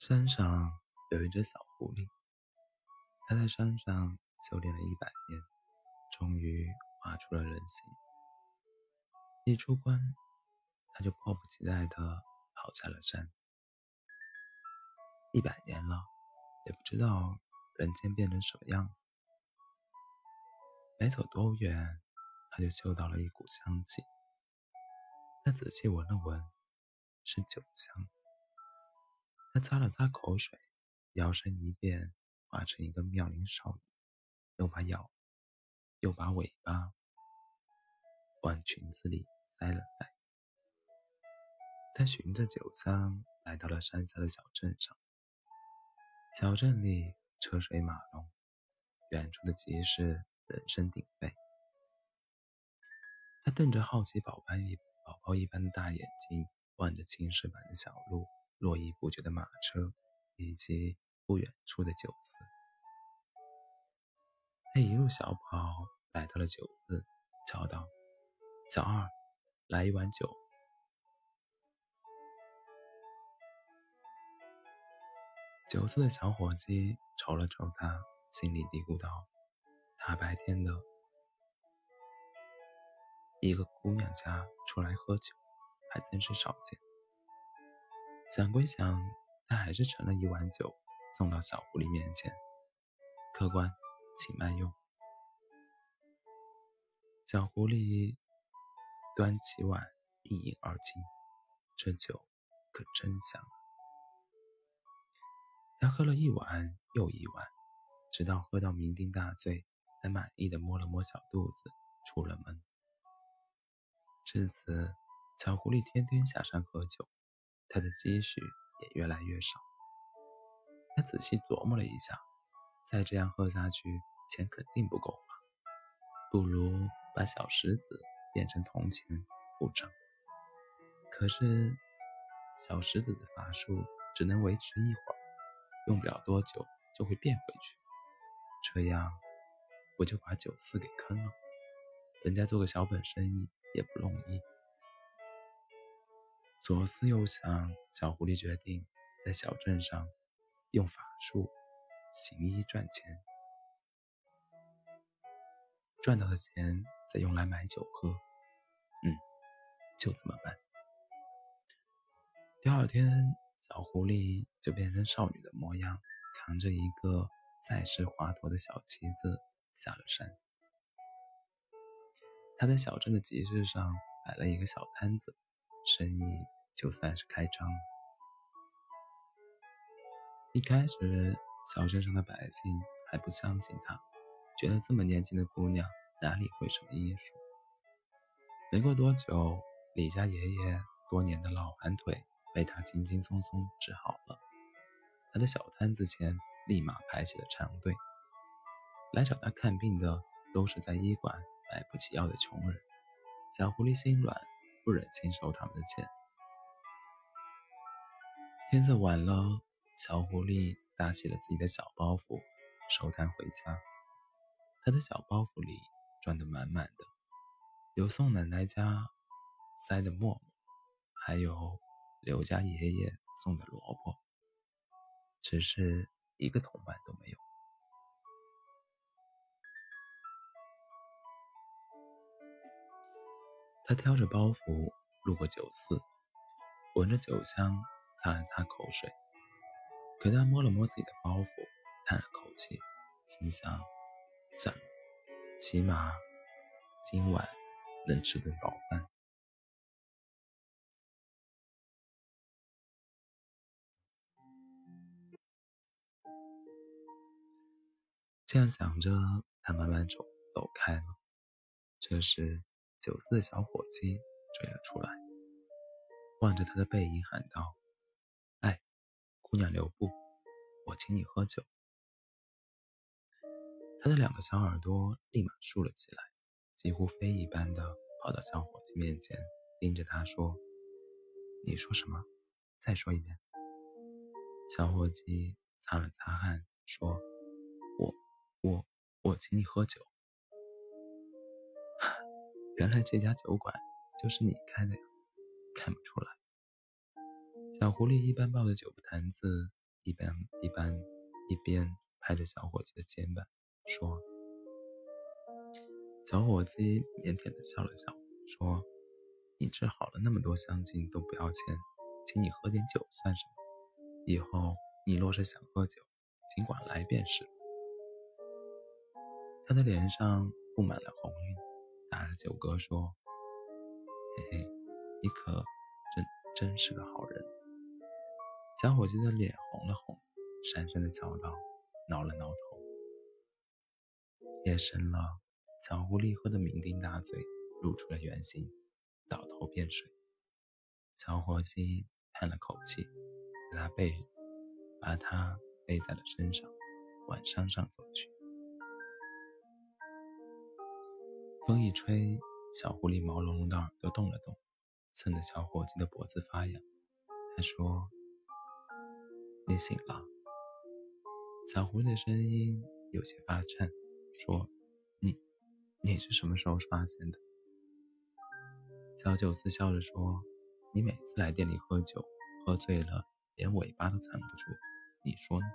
山上有一只小狐狸，它在山上修炼了一百年，终于化出了人形。一出关，它就迫不及待地跑下了山。一百年了，也不知道人间变成什么样。没走多远，它就嗅到了一股香气。它仔细闻了闻，是酒香。他擦了擦口水，摇身一变，化成一个妙龄少女，又把腰，又把尾巴往裙子里塞了塞。他循着酒香来到了山下的小镇上。小镇里车水马龙，远处的集市人声鼎沸。他瞪着好奇宝宝一宝宝一般的大眼睛，望着青石板的小路。络绎不绝的马车，以及不远处的酒肆，他一路小跑来到了酒肆，叫道：“小二，来一碗酒。”酒肆的小伙计瞅了瞅他，心里嘀咕道：“大白天的，一个姑娘家出来喝酒，还真是少见。”想归想，他还是盛了一碗酒，送到小狐狸面前。客官，请慢用。小狐狸端起碗一饮而尽，这酒可真香。他喝了一碗又一碗，直到喝到酩酊大醉，才满意的摸了摸小肚子，出了门。至此，小狐狸天天下山喝酒。他的积蓄也越来越少。他仔细琢磨了一下，再这样喝下去，钱肯定不够花，不如把小石子变成铜钱付账。可是，小石子的法术只能维持一会儿，用不了多久就会变回去。这样，我就把酒肆给坑了？人家做个小本生意也不容易。左思右想，小狐狸决定在小镇上用法术行医赚钱，赚到的钱再用来买酒喝。嗯，就这么办。第二天，小狐狸就变成少女的模样，扛着一个载世华佗的小旗子下了山。他在小镇的集市上摆了一个小摊子。生意就算是开张了。一开始，小镇上的百姓还不相信他，觉得这么年轻的姑娘哪里会什么医术。没过多久，李家爷爷多年的老寒腿被他轻轻松松治好了。他的小摊子前立马排起了长队，来找他看病的都是在医馆买不起药的穷人。小狐狸心软。不忍心收他们的钱。天色晚了，小狐狸搭起了自己的小包袱，收摊回家。他的小包袱里装得满满的，有宋奶奶家塞的馍馍，还有刘家爷爷送的萝卜，只是一个铜板都没有。他挑着包袱路过酒肆，闻着酒香，擦了擦口水。可他摸了摸自己的包袱，叹了口气，心想：算了，起码今晚能吃顿饱饭。这样想着，他慢慢走走开了。这时。酒肆的小伙计追了出来，望着他的背影喊道：“，姑娘留步，我请你喝酒。”他的两个小耳朵立马竖了起来，几乎飞一般的跑到小伙计面前，盯着他说：“你说什么？再说一遍。”小伙计擦了擦汗，说：“我、我、我请你喝酒。”原来这家酒馆就是你开的呀？看不出来。小狐狸一般抱着酒坛子一边一边一边拍着小伙计的肩膀，说：“小伙计腼腆的笑了笑，说：‘你治好了那么多乡亲都不要钱，请你喝点酒算什么？以后你若是想喝酒，尽管来便是。’”他的脸上布满了红晕，打着酒嗝说：“嘿嘿，你可真真是个好人。”小伙计的脸红了红，讪讪的笑道，挠了挠头。夜深了，小狐狸喝得酩酊大醉，露出了原形，倒头便睡。小伙计叹了口气，把他背，把他背在了身上，往山上走去。风一吹，小狐狸毛茸茸的耳朵动了动，蹭得小伙计的脖子发痒。他说：“你醒了。”小狐狸的声音有些发颤，说：“你，你是什么时候发现的？”小九思笑着说：“你每次来店里喝酒，喝醉了连尾巴都藏不住，你说呢？”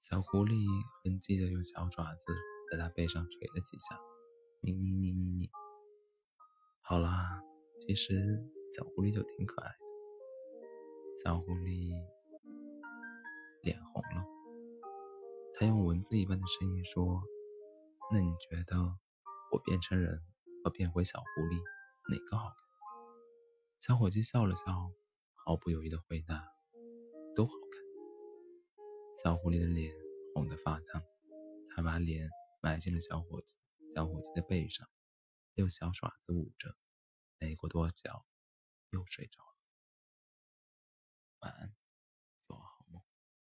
小狐狸哼唧着，用小爪子在他背上捶了几下，你你你你你。好啦，其实小狐狸就挺可爱的。小狐狸脸红了，他用蚊子一般的声音说：“那你觉得我变成人和变回小狐狸哪个好看？”小伙计笑了笑，毫不犹豫的回答：“都好看。”小狐狸的脸红得发烫，他把脸埋进了小伙计小伙计的背上，用小爪子捂着，没过多久又睡着了。晚安。